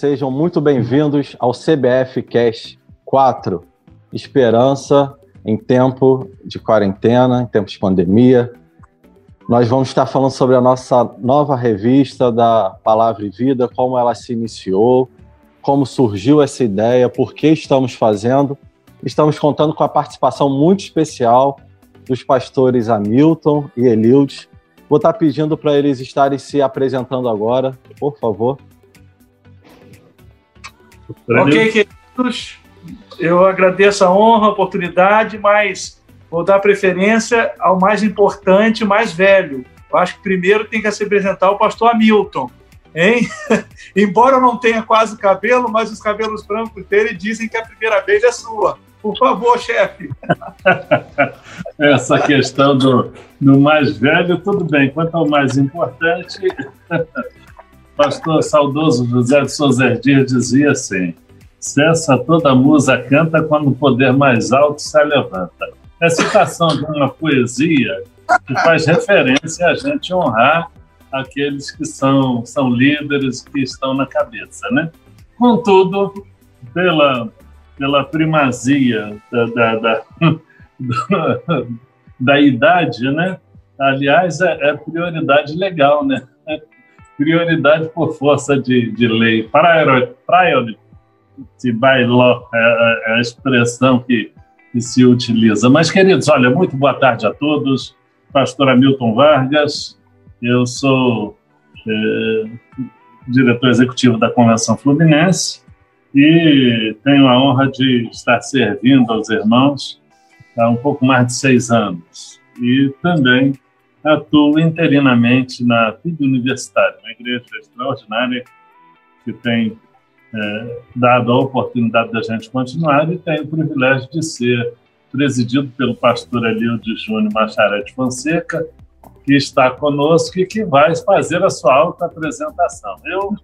sejam muito bem-vindos ao CBF Cast 4, Esperança em tempo de quarentena, em tempo de pandemia. Nós vamos estar falando sobre a nossa nova revista da Palavra e Vida, como ela se iniciou, como surgiu essa ideia, por que estamos fazendo. Estamos contando com a participação muito especial dos pastores Hamilton e Eliud. Vou estar pedindo para eles estarem se apresentando agora, por favor. Ok, queridos, eu agradeço a honra, a oportunidade, mas vou dar preferência ao mais importante, mais velho. Eu acho que primeiro tem que se apresentar o pastor Hamilton, hein? Embora eu não tenha quase cabelo, mas os cabelos brancos dele dizem que a primeira vez é sua. Por favor, chefe. Essa questão do, do mais velho, tudo bem. Quanto ao mais importante, pastor saudoso José de Souza Dias dizia assim: cessa toda musa canta quando o poder mais alto se levanta. É citação de uma poesia que faz referência a gente honrar aqueles que são, são líderes que estão na cabeça, né? Contudo, pela, pela primazia da, da, da, da, da idade, né? Aliás, é, é prioridade legal, né? Prioridade por força de, de lei. Priority by law é, a expressão que, que se utiliza. Mas, queridos, olha, muito boa tarde a todos. Pastor Hamilton Vargas, eu sou é, diretor executivo da Convenção Fluminense e tenho a honra de estar servindo aos irmãos há um pouco mais de seis anos. E também atuo interinamente na PIB Universitária, uma igreja extraordinária que tem é, dado a oportunidade da gente continuar e tem o privilégio de ser presidido pelo pastor Elilde Júnior Macharete Fonseca, que está conosco e que vai fazer a sua auto-apresentação. Eu,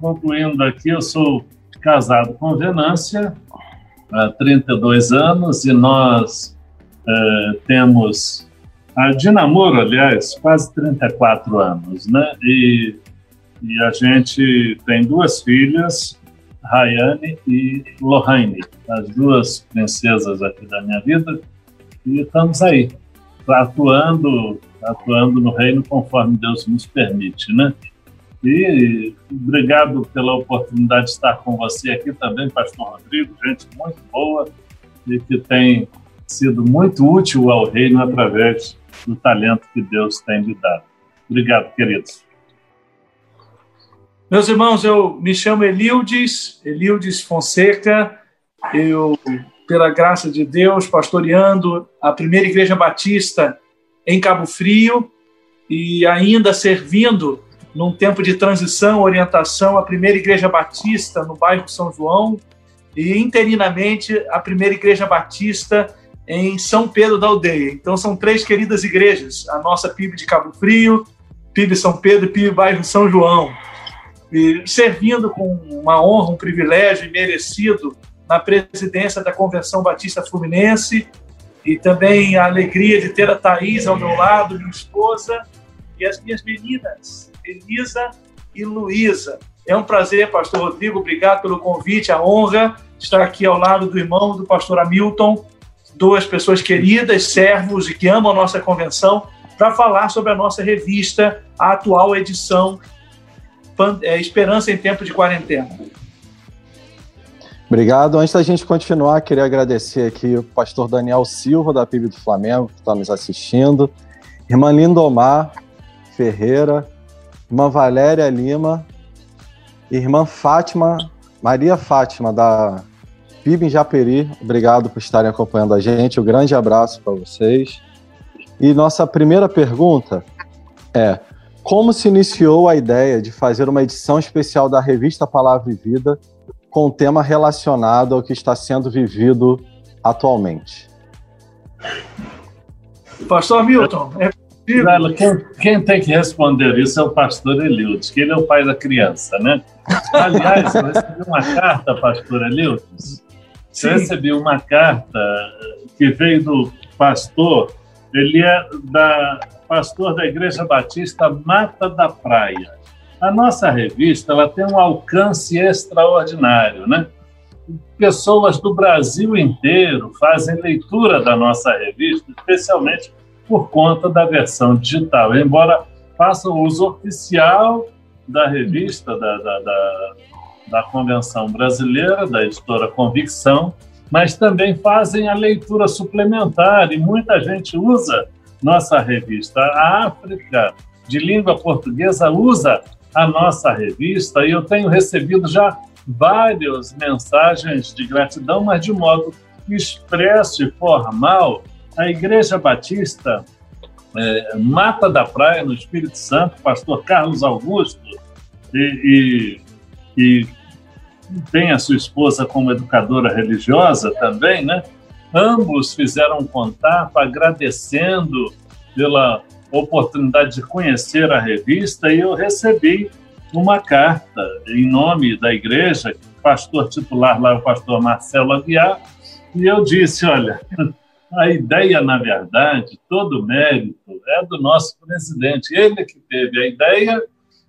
concluindo aqui, eu sou casado com Venância há 32 anos e nós é, temos de namoro, aliás, quase 34 anos, né? E, e a gente tem duas filhas, Rayane e Lohane, as duas princesas aqui da minha vida, e estamos aí, atuando, atuando no reino conforme Deus nos permite, né? E obrigado pela oportunidade de estar com você aqui também, Pastor Rodrigo, gente muito boa e que tem sido muito útil ao reino através do talento que Deus tem lhe dado. Obrigado, queridos. Meus irmãos, eu me chamo Elildes, Elildes Fonseca. Eu, pela graça de Deus, pastoreando a primeira igreja batista em Cabo Frio e ainda servindo num tempo de transição, orientação, a primeira igreja batista no bairro São João e interinamente a primeira igreja batista em São Pedro da Aldeia. Então são três queridas igrejas, a nossa PIB de Cabo Frio, PIB São Pedro e PIB Bairro São João. E servindo com uma honra, um privilégio merecido na presidência da Convenção Batista Fluminense e também a alegria de ter a Thaís ao meu lado, minha esposa, e as minhas meninas, Elisa e Luísa. É um prazer, pastor Rodrigo, obrigado pelo convite, a honra estar aqui ao lado do irmão do pastor Hamilton, duas pessoas queridas, servos e que amam a nossa convenção, para falar sobre a nossa revista, a atual edição é, Esperança em Tempo de Quarentena. Obrigado. Antes da gente continuar, queria agradecer aqui o pastor Daniel Silva, da PIB do Flamengo, que está nos assistindo, irmã Lindomar Ferreira, irmã Valéria Lima, irmã Fátima, Maria Fátima, da PIB em Japeri, obrigado por estarem acompanhando a gente. Um grande abraço para vocês. E nossa primeira pergunta é: como se iniciou a ideia de fazer uma edição especial da revista Palavra e Vida com um tema relacionado ao que está sendo vivido atualmente? Pastor Milton, é quem, quem, tem que responder isso é o pastor Eliudes, que ele é o pai da criança, né? Aliás, eu recebi uma carta, pastor Eliudes, Sim. recebi uma carta que veio do pastor, ele é da pastor da Igreja Batista Mata da Praia. A nossa revista ela tem um alcance extraordinário, né? Pessoas do Brasil inteiro fazem leitura da nossa revista, especialmente por conta da versão digital, embora façam uso oficial da revista da, da, da, da Convenção Brasileira, da editora Convicção, mas também fazem a leitura suplementar e muita gente usa nossa revista. A África de língua portuguesa usa a nossa revista e eu tenho recebido já várias mensagens de gratidão, mas de modo expresso e formal. A Igreja Batista é, Mata da Praia, no Espírito Santo, pastor Carlos Augusto, e, e, e tem a sua esposa como educadora religiosa também, né? Ambos fizeram contato agradecendo pela oportunidade de conhecer a revista e eu recebi uma carta em nome da igreja, pastor titular lá, o pastor Marcelo Aguiar, e eu disse, olha, a ideia, na verdade, todo o mérito é do nosso presidente. Ele que teve a ideia,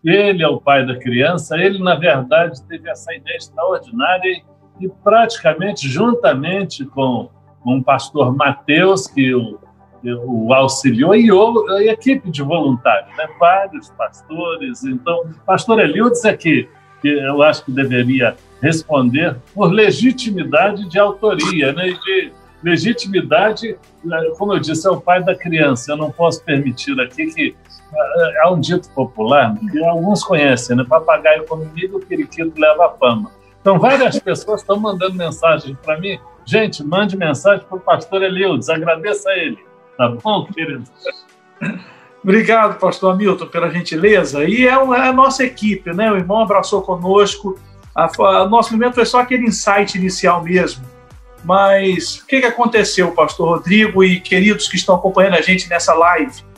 ele é o pai da criança, ele, na verdade, teve essa ideia extraordinária e, praticamente, juntamente com, com o pastor Mateus, que o, o auxiliou, e a equipe de voluntários, né? vários pastores. Então, pastor Eliudes é que, que eu acho que deveria responder por legitimidade de autoria, né? de legitimidade, como eu disse, é o pai da criança. Eu não posso permitir aqui que há é um dito popular que alguns conhecem, né? Papagaio come milho, o periquito leva a fama. Então, várias pessoas estão mandando mensagem para mim. Gente, mande mensagem para o pastor Eliudes, agradeça a ele. Tá bom, querido? Obrigado, pastor Hamilton, pela gentileza. E é, é a nossa equipe, né? O irmão abraçou conosco. O nosso momento foi só aquele insight inicial mesmo. Mas o que, que aconteceu, pastor Rodrigo e queridos que estão acompanhando a gente nessa live?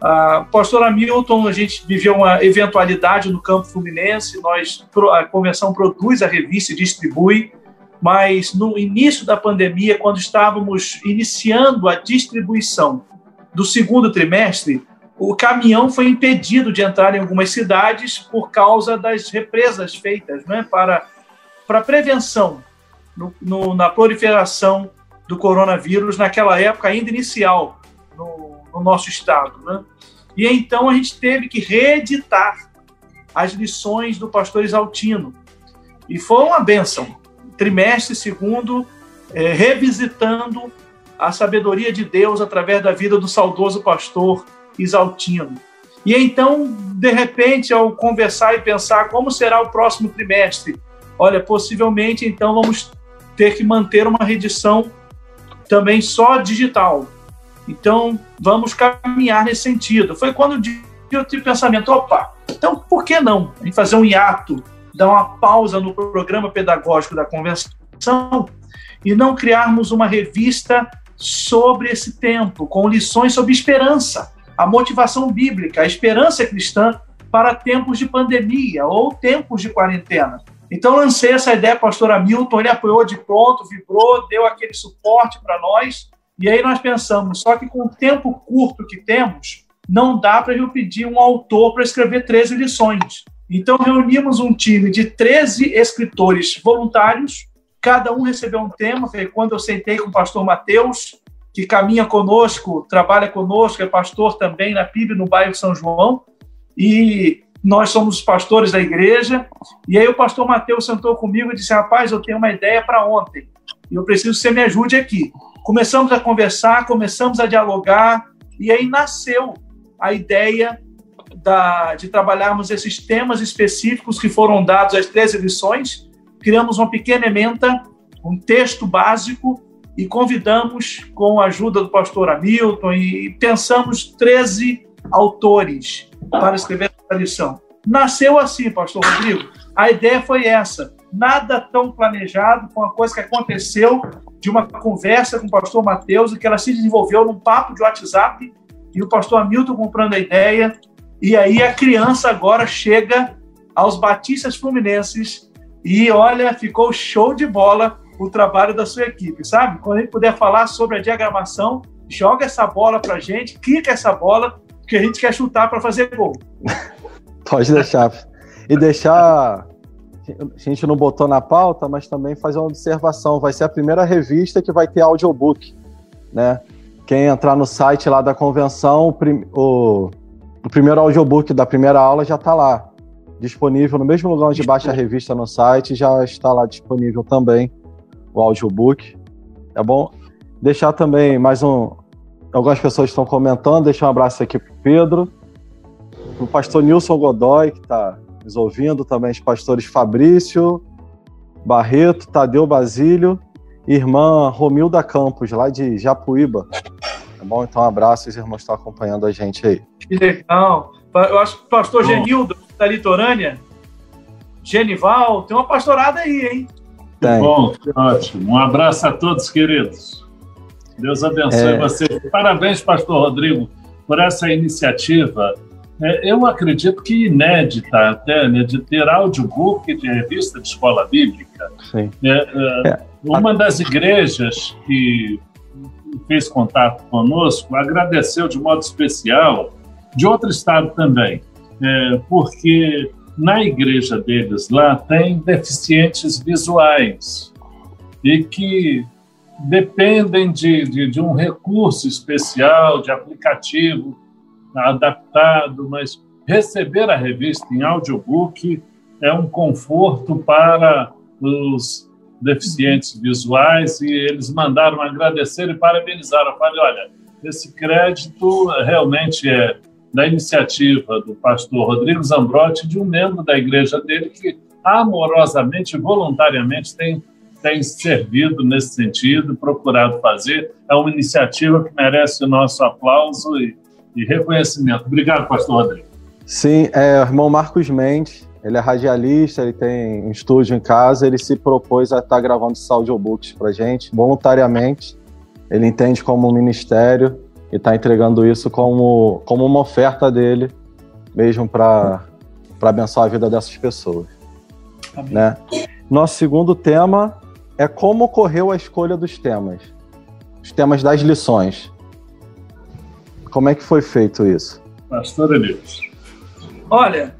Uh, pastor Hamilton, a gente viveu uma eventualidade no campo fluminense, nós, a convenção produz a revista e distribui, mas no início da pandemia, quando estávamos iniciando a distribuição do segundo trimestre, o caminhão foi impedido de entrar em algumas cidades por causa das represas feitas né, para, para prevenção no, no, na proliferação do coronavírus naquela época ainda inicial no, no nosso estado. Né? E então a gente teve que reeditar as lições do pastor Exaltino. E foi uma benção. Trimestre segundo, é, revisitando a sabedoria de Deus através da vida do saudoso pastor Exaltino. E então, de repente, ao conversar e pensar como será o próximo trimestre, olha, possivelmente então vamos ter que manter uma redição também só digital. Então, vamos caminhar nesse sentido. Foi quando eu tive pensamento, opa, então por que não fazer um hiato, dar uma pausa no programa pedagógico da convenção e não criarmos uma revista sobre esse tempo, com lições sobre esperança, a motivação bíblica, a esperança cristã para tempos de pandemia ou tempos de quarentena. Então, lancei essa ideia o pastor Hamilton, ele apoiou de pronto, vibrou, deu aquele suporte para nós. E aí nós pensamos, só que com o tempo curto que temos, não dá para eu pedir um autor para escrever 13 lições. Então, reunimos um time de 13 escritores voluntários, cada um recebeu um tema. Foi quando eu sentei com o pastor Mateus, que caminha conosco, trabalha conosco, é pastor também na PIB no bairro São João, e nós somos os pastores da igreja. E aí o pastor Mateus sentou comigo e disse: Rapaz, eu tenho uma ideia para ontem. E eu preciso que você me ajude aqui. Começamos a conversar, começamos a dialogar, e aí nasceu a ideia da, de trabalharmos esses temas específicos que foram dados às três edições. Criamos uma pequena ementa, um texto básico, e convidamos, com a ajuda do pastor Hamilton, e pensamos 13 autores para escrever essa lição. Nasceu assim, pastor Rodrigo. A ideia foi essa. Nada tão planejado, foi uma coisa que aconteceu de uma conversa com o pastor Mateus, e que ela se desenvolveu num papo de WhatsApp, e o pastor Hamilton comprando a ideia, e aí a criança agora chega aos Batistas Fluminenses, e olha, ficou show de bola o trabalho da sua equipe, sabe? Quando a gente puder falar sobre a diagramação, joga essa bola para gente, quica essa bola, que a gente quer chutar para fazer gol. Pode deixar. e deixar. A gente não botou na pauta, mas também fazer uma observação. Vai ser a primeira revista que vai ter audiobook, né? Quem entrar no site lá da convenção, o, prim... o... o primeiro audiobook da primeira aula já está lá, disponível no mesmo lugar onde baixa a revista no site, já está lá disponível também o audiobook. Tá bom? Deixar também mais um. Algumas pessoas estão comentando, deixar um abraço aqui para Pedro, o pastor Nilson Godoy, que está nos ouvindo, também os pastores Fabrício, Barreto, Tadeu Basílio, irmã Romilda Campos, lá de Japuíba. Tá bom? Então, um abraço, os irmãos estão acompanhando a gente aí. Que legal. Eu acho que o pastor Genildo, da litorânea, Genival, tem uma pastorada aí, hein? Tem. Bom, ótimo. Um abraço a todos, queridos. Deus abençoe é... vocês. Parabéns, pastor Rodrigo, por essa iniciativa é, eu acredito que inédita até, né, de ter audiobook de revista de escola bíblica. Sim. É, é, é. uma das igrejas que fez contato conosco agradeceu de modo especial, de outro estado também, é, porque na igreja deles lá tem deficientes visuais e que dependem de, de, de um recurso especial, de aplicativo adaptado, mas receber a revista em audiobook é um conforto para os deficientes visuais e eles mandaram agradecer e parabenizar. Eu falei, olha, esse crédito realmente é da iniciativa do pastor Rodrigo Zambrotti, de um membro da igreja dele que amorosamente, voluntariamente tem, tem servido nesse sentido, procurado fazer. É uma iniciativa que merece o nosso aplauso e e reconhecimento. Obrigado, pastor Rodrigo. Sim, é o irmão Marcos Mendes, ele é radialista, ele tem um estúdio em casa, ele se propôs a estar gravando esses audiobooks para gente, voluntariamente. Ele entende como um ministério e está entregando isso como, como uma oferta dele, mesmo para abençoar a vida dessas pessoas. Né? Nosso segundo tema é como ocorreu a escolha dos temas, os temas das lições. Como é que foi feito isso? Pastor Elias. Olha,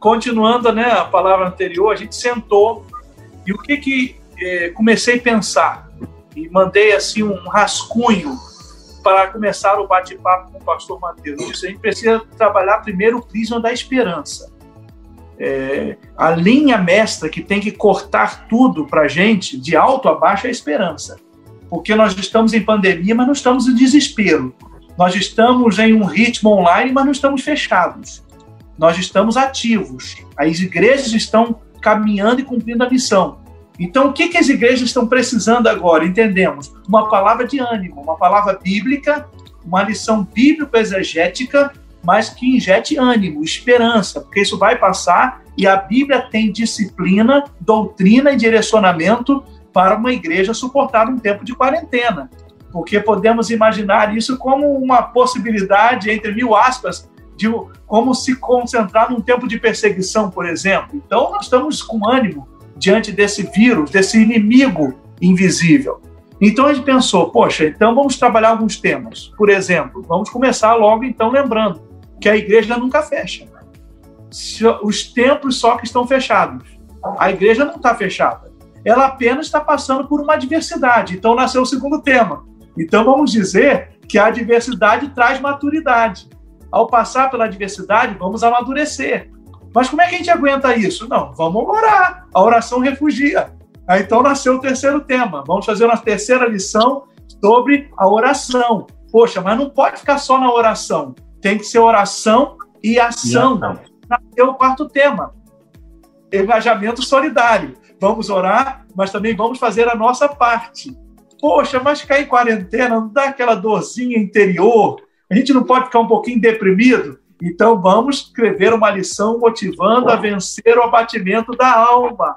continuando né, a palavra anterior, a gente sentou e o que que eh, comecei a pensar e mandei assim um rascunho para começar o bate-papo com o pastor Mateus. Disse, a gente precisa trabalhar primeiro o prisma da esperança. É, a linha mestra que tem que cortar tudo para a gente, de alto a baixo, é a esperança. Porque nós estamos em pandemia, mas não estamos em desespero. Nós estamos em um ritmo online, mas não estamos fechados. Nós estamos ativos. As igrejas estão caminhando e cumprindo a missão. Então, o que, que as igrejas estão precisando agora? Entendemos. Uma palavra de ânimo, uma palavra bíblica, uma lição bíblico-exegética, mas que injete ânimo, esperança, porque isso vai passar e a Bíblia tem disciplina, doutrina e direcionamento para uma igreja suportar um tempo de quarentena porque podemos imaginar isso como uma possibilidade, entre mil aspas, de como se concentrar num tempo de perseguição, por exemplo. Então, nós estamos com ânimo diante desse vírus, desse inimigo invisível. Então, a gente pensou, poxa, então vamos trabalhar alguns temas. Por exemplo, vamos começar logo, então, lembrando que a igreja nunca fecha. Os templos só que estão fechados. A igreja não está fechada. Ela apenas está passando por uma adversidade. Então, nasceu o segundo tema então, vamos dizer que a adversidade traz maturidade. Ao passar pela adversidade, vamos amadurecer. Mas como é que a gente aguenta isso? Não, vamos orar. A oração refugia. Aí, então nasceu o terceiro tema. Vamos fazer uma terceira lição sobre a oração. Poxa, mas não pode ficar só na oração. Tem que ser oração e ação. Nasceu o quarto tema. Engajamento solidário. Vamos orar, mas também vamos fazer a nossa parte. Poxa, mas ficar em quarentena não dá aquela dorzinha interior? A gente não pode ficar um pouquinho deprimido? Então vamos escrever uma lição motivando a vencer o abatimento da alma.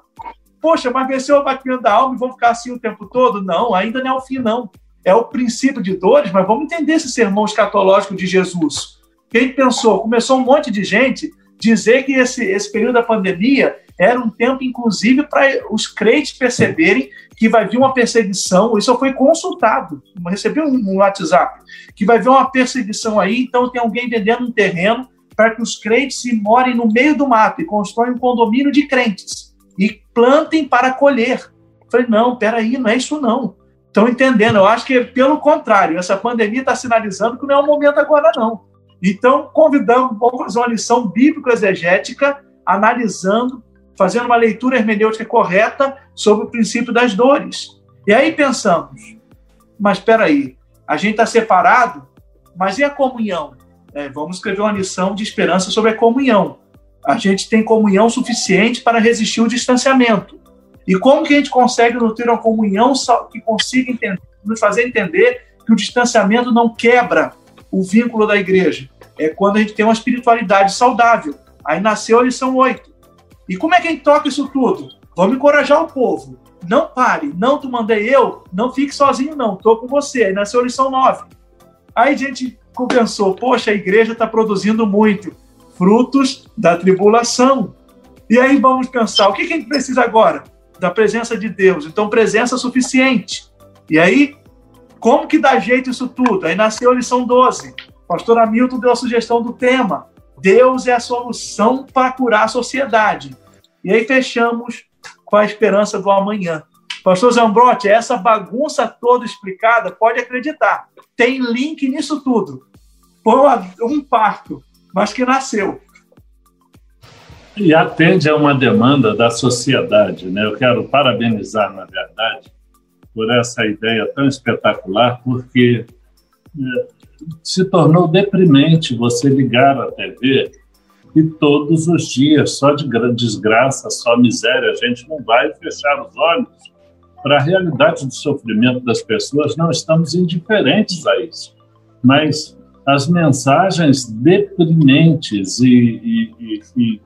Poxa, mas vencer o abatimento da alma e vou ficar assim o tempo todo? Não, ainda não é o fim, não. É o princípio de dores, mas vamos entender esse sermão escatológico de Jesus. Quem pensou? Começou um monte de gente dizer que esse, esse período da pandemia era um tempo, inclusive, para os crentes perceberem que vai vir uma perseguição. Isso foi consultado, recebi um, WhatsApp, que vai vir uma perseguição aí, então tem alguém vendendo um terreno para que os crentes se morem no meio do mato e constroem um condomínio de crentes e plantem para colher. Falei, não, peraí, não é isso não. Estão entendendo? Eu acho que, pelo contrário, essa pandemia está sinalizando que não é o momento agora, não. Então, convidamos, vamos fazer uma lição bíblico-exegética, analisando, fazendo uma leitura hermenêutica correta sobre o princípio das dores. E aí pensamos, mas espera aí, a gente está separado, mas e a comunhão? É, vamos escrever uma lição de esperança sobre a comunhão. A gente tem comunhão suficiente para resistir o distanciamento. E como que a gente consegue nutrir uma comunhão que consiga entender, nos fazer entender que o distanciamento não quebra o vínculo da igreja? É quando a gente tem uma espiritualidade saudável. Aí nasceu a lição 8. E como é que a gente toca isso tudo? Vamos encorajar o povo. Não pare, não tu mandei eu, não fique sozinho não, estou com você. Aí nasceu a lição 9. Aí a gente pensou, poxa, a igreja está produzindo muito, frutos da tribulação. E aí vamos pensar, o que, que a gente precisa agora? Da presença de Deus. Então, presença suficiente. E aí, como que dá jeito isso tudo? Aí nasceu a lição 12. O pastor Hamilton deu a sugestão do tema. Deus é a solução para curar a sociedade. E aí fechamos com a esperança do amanhã. Pastor Zambrotti, essa bagunça toda explicada, pode acreditar, tem link nisso tudo. Foi um parto, mas que nasceu. E atende a uma demanda da sociedade. Né? Eu quero parabenizar, na verdade, por essa ideia tão espetacular, porque é, se tornou deprimente você ligar a TV e todos os dias, só de desgraça, só miséria, a gente não vai fechar os olhos para a realidade do sofrimento das pessoas, não estamos indiferentes a isso. Mas as mensagens deprimentes e, e, e,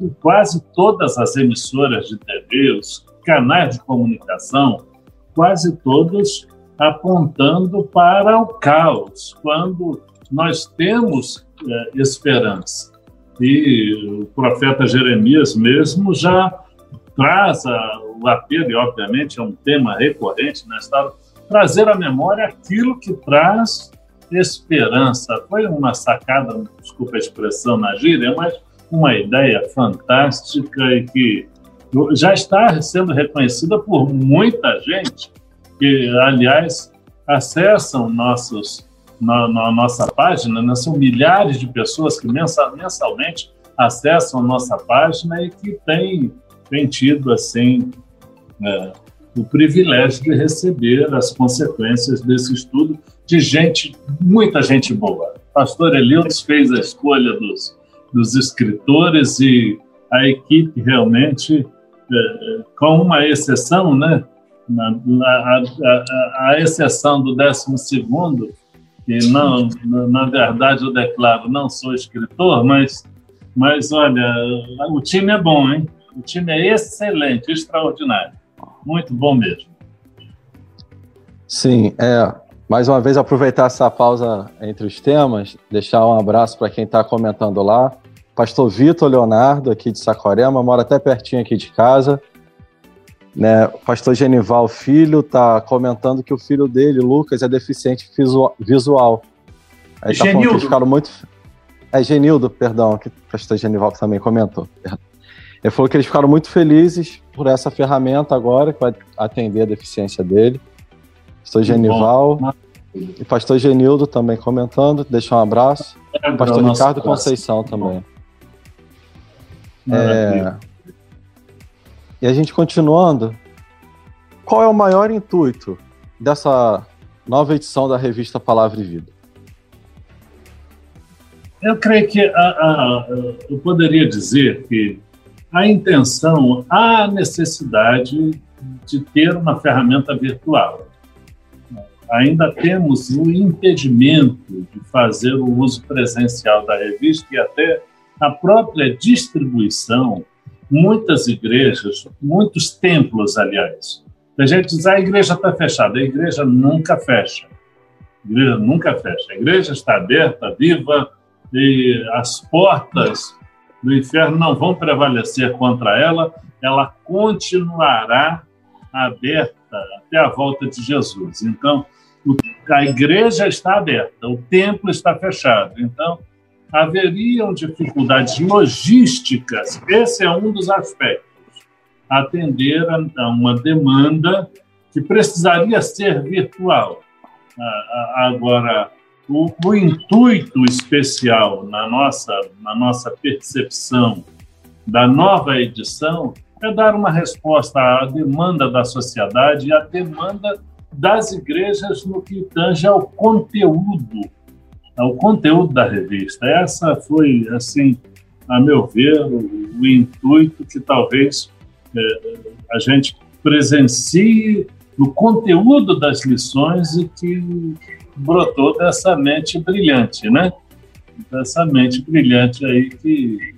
e quase todas as emissoras de TV, os canais de comunicação, quase todos apontando para o caos, quando nós temos é, esperança. E o profeta Jeremias mesmo já traz a, o apelo, e obviamente é um tema recorrente história, trazer à memória aquilo que traz esperança. Foi uma sacada, desculpa a expressão na gíria, mas uma ideia fantástica e que já está sendo reconhecida por muita gente que, aliás, acessam nossos, na, na nossa página, né? são milhares de pessoas que mensal, mensalmente acessam a nossa página e que têm, tido, assim, é, o privilégio de receber as consequências desse estudo de gente, muita gente boa. Pastor Elias fez a escolha dos, dos escritores e a equipe realmente, é, com uma exceção, né, na, a, a, a, exceção do 12 que não, na verdade eu declaro, não sou escritor, mas, mas olha, o time é bom, hein? O time é excelente, extraordinário. Muito bom mesmo. Sim, é. Mais uma vez, aproveitar essa pausa entre os temas, deixar um abraço para quem está comentando lá. Pastor Vitor Leonardo, aqui de Saquarema, mora até pertinho aqui de casa. Né? O pastor Genival Filho está comentando que o filho dele, Lucas, é deficiente visual. Aí tá Genildo. que ficaram muito. É Genildo, perdão, que o pastor Genival também comentou. Ele falou que eles ficaram muito felizes por essa ferramenta agora, que vai atender a deficiência dele. Pastor Genival. E pastor Genildo também comentando, deixa um abraço. É, pastor Ricardo Conceição também. É, e a gente continuando, qual é o maior intuito dessa nova edição da revista Palavra e Vida? Eu creio que a, a, eu poderia dizer que a intenção, a necessidade de ter uma ferramenta virtual. Ainda temos o impedimento de fazer o uso presencial da revista e até a própria distribuição muitas igrejas, muitos templos, aliás. A gente diz, ah, a igreja está fechada. A igreja nunca fecha. A igreja nunca fecha. A igreja está aberta, viva, e as portas do inferno não vão prevalecer contra ela. Ela continuará aberta até a volta de Jesus. Então, a igreja está aberta, o templo está fechado. Então, haveriam dificuldades logísticas, esse é um dos aspectos, atender a uma demanda que precisaria ser virtual. Agora, o, o intuito especial na nossa, na nossa percepção da nova edição é dar uma resposta à demanda da sociedade e à demanda das igrejas no que tange ao conteúdo, ao conteúdo da revista. Essa foi, assim, a meu ver, o, o intuito que talvez é, a gente presencie no conteúdo das lições e que brotou dessa mente brilhante, né? Dessa mente brilhante aí que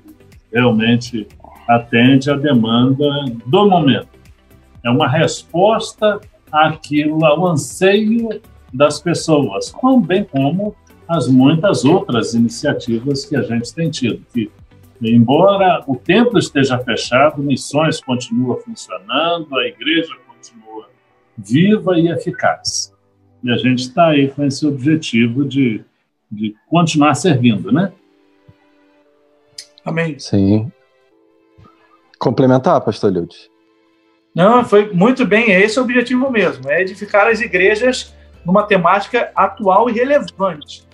realmente atende à demanda do momento. É uma resposta àquilo, ao anseio das pessoas, bem como as muitas outras iniciativas que a gente tem tido, que embora o templo esteja fechado, missões continuam funcionando, a igreja continua viva e eficaz. E a gente está aí com esse objetivo de, de continuar servindo, né? Amém. Sim. Complementar, pastor Lildes? Não, foi muito bem, é esse o objetivo mesmo, é edificar as igrejas numa temática atual e relevante.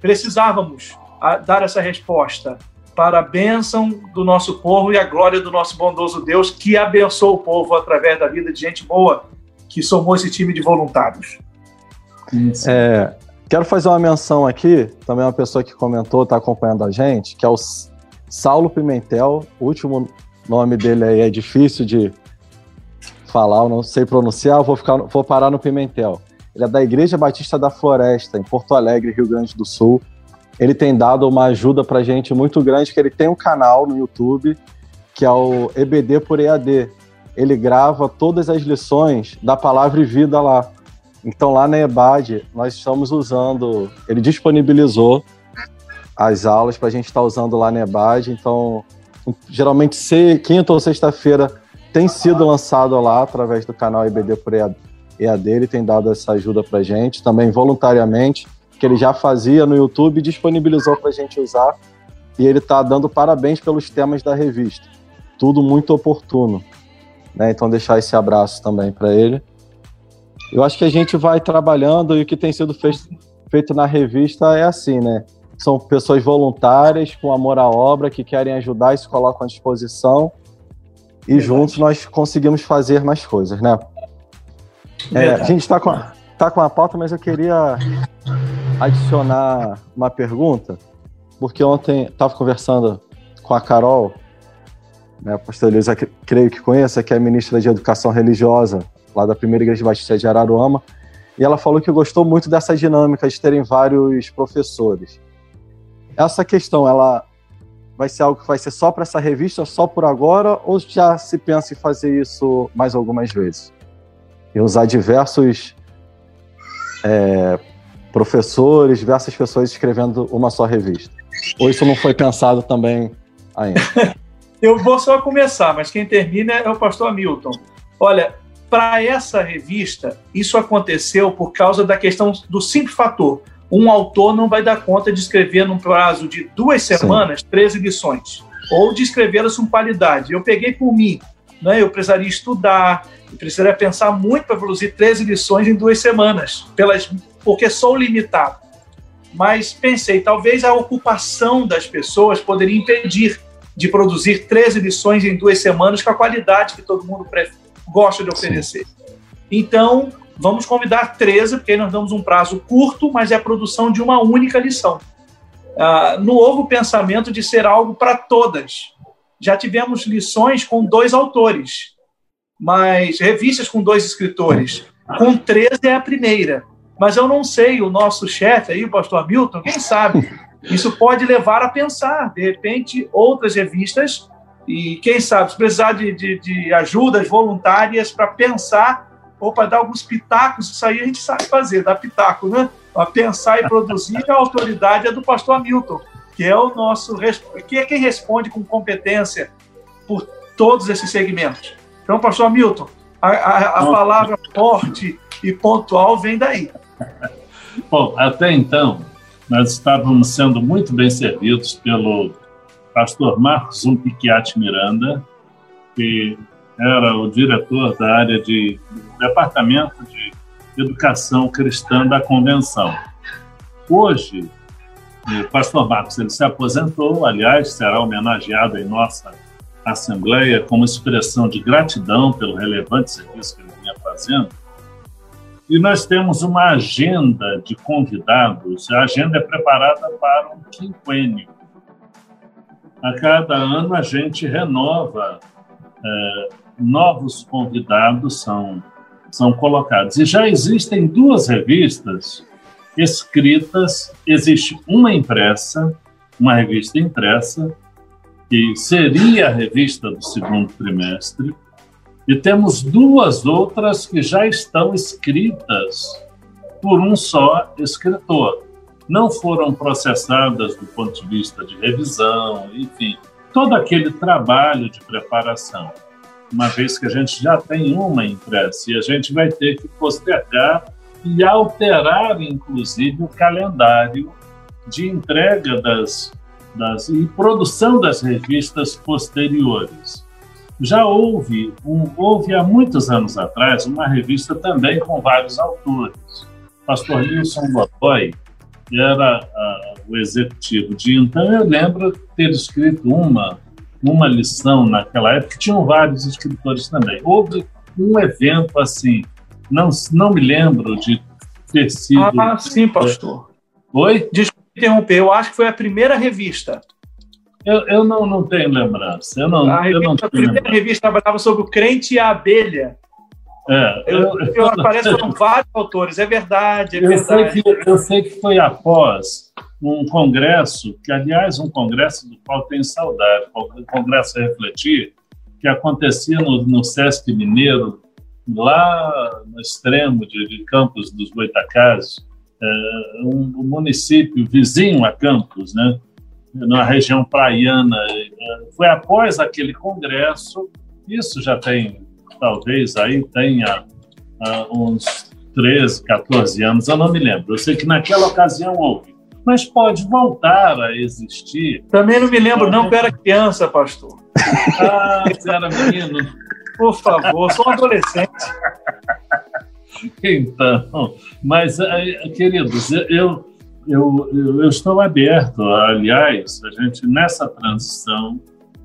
Precisávamos dar essa resposta para a bênção do nosso povo e a glória do nosso bondoso Deus, que abençoou o povo através da vida de gente boa, que somou esse time de voluntários. É, quero fazer uma menção aqui, também uma pessoa que comentou, está acompanhando a gente, que é o Saulo Pimentel, o último nome dele aí é difícil de falar, eu não sei pronunciar, vou, ficar, vou parar no Pimentel. Ele é da Igreja Batista da Floresta, em Porto Alegre, Rio Grande do Sul. Ele tem dado uma ajuda pra gente muito grande, que ele tem um canal no YouTube, que é o EBD por EAD. Ele grava todas as lições da Palavra e Vida lá. Então, lá na EBAD, nós estamos usando, ele disponibilizou as aulas para a gente estar tá usando lá na EBAD. Então, geralmente, quinta ou sexta-feira tem sido lançado lá através do canal IBD por EAD. Ele tem dado essa ajuda para gente, também voluntariamente, que ele já fazia no YouTube e disponibilizou para a gente usar. E ele está dando parabéns pelos temas da revista. Tudo muito oportuno. Né? Então, deixar esse abraço também para ele. Eu acho que a gente vai trabalhando e o que tem sido feito, feito na revista é assim, né? São pessoas voluntárias, com amor à obra, que querem ajudar e se colocam à disposição. E Verdade. juntos nós conseguimos fazer mais coisas, né? É, a gente está com, tá com a pauta, mas eu queria adicionar uma pergunta, porque ontem estava conversando com a Carol, né, a pastora Elisa, creio que conheça, que é ministra de Educação Religiosa lá da primeira igreja batista de Araruama, e ela falou que gostou muito dessa dinâmica de terem vários professores. Essa questão, ela vai ser algo que vai ser só para essa revista, só por agora, ou já se pensa em fazer isso mais algumas vezes? E usar diversos é, professores, diversas pessoas escrevendo uma só revista? Ou isso não foi pensado também ainda? Eu vou só começar, mas quem termina é o pastor Hamilton. Olha, para essa revista, isso aconteceu por causa da questão do simples fator. Um autor não vai dar conta de escrever num prazo de duas semanas Sim. 13 lições, ou de escrevê-las com qualidade. Eu peguei por mim, né? eu precisaria estudar, eu precisaria pensar muito para produzir 13 lições em duas semanas, pelas, porque sou limitado. Mas pensei, talvez a ocupação das pessoas poderia impedir de produzir 13 lições em duas semanas com a qualidade que todo mundo gosta de oferecer. Sim. Então, vamos convidar 13, porque aí nós damos um prazo curto, mas é a produção de uma única lição. Ah, no houve o pensamento de ser algo para todas. Já tivemos lições com dois autores, mas revistas com dois escritores. Com 13 é a primeira. Mas eu não sei, o nosso chefe aí, o pastor Hamilton, quem sabe? Isso pode levar a pensar, de repente, outras revistas e quem sabe, se precisar de, de, de ajudas voluntárias para pensar ou para dar alguns pitacos, isso aí a gente sabe fazer, dar pitaco, né? Para pensar e produzir, a autoridade é do pastor Hamilton, que é o nosso, que é quem responde com competência por todos esses segmentos. Então, pastor Hamilton, a, a, a palavra forte e pontual vem daí. Bom, até então, nós estávamos sendo muito bem servidos pelo pastor Marcos Umpiquiati Miranda, que era o diretor da área de do departamento de educação cristã da convenção. Hoje, o pastor Marcos ele se aposentou, aliás, será homenageado em nossa assembleia como expressão de gratidão pelo relevante serviço que ele vinha fazendo. E nós temos uma agenda de convidados. A agenda é preparada para um quinquênio. A cada ano a gente renova, é, novos convidados são, são colocados. E já existem duas revistas escritas, existe uma impressa, uma revista impressa, que seria a revista do segundo trimestre, e temos duas outras que já estão escritas por um só escritor. Não foram processadas do ponto de vista de revisão, enfim, todo aquele trabalho de preparação. Uma vez que a gente já tem uma impressa e a gente vai ter que postergar e alterar, inclusive, o calendário de entrega das, das e produção das revistas posteriores. Já houve, um, houve há muitos anos atrás uma revista também com vários autores. Pastor Nilson Godoy era uh, o executivo de então. Eu lembro ter escrito uma uma lição naquela época. Tinham vários escritores também. Houve um evento assim, não não me lembro de ter sido. Ah, sim, pastor. Oi? Desculpe interromper. Eu acho que foi a primeira revista eu, eu não, não tenho lembrança. Eu não, a, revista, eu não a primeira lembrança. revista trabalhava sobre o crente e a abelha. É, eu, eu, eu aparece com vários autores, é verdade, é eu verdade. Sei que, eu sei que foi após um congresso, que aliás um congresso do qual tenho saudade, o Congresso Refletir, que acontecia no, no Sesc Mineiro, lá no extremo de, de Campos dos Goitacazes, é, um, um município vizinho a Campos, né? na região praiana. Foi após aquele congresso, isso já tem, talvez aí tenha uns 13, 14 anos, eu não me lembro. Eu sei que naquela ocasião houve. Mas pode voltar a existir. Também não me lembro, não, porque era criança, pastor. Ah, você era menino. Por favor, sou um adolescente. Então, mas, eh, queridos, eu, eu, eu, eu, estou aberto, aliás, a gente nessa transição,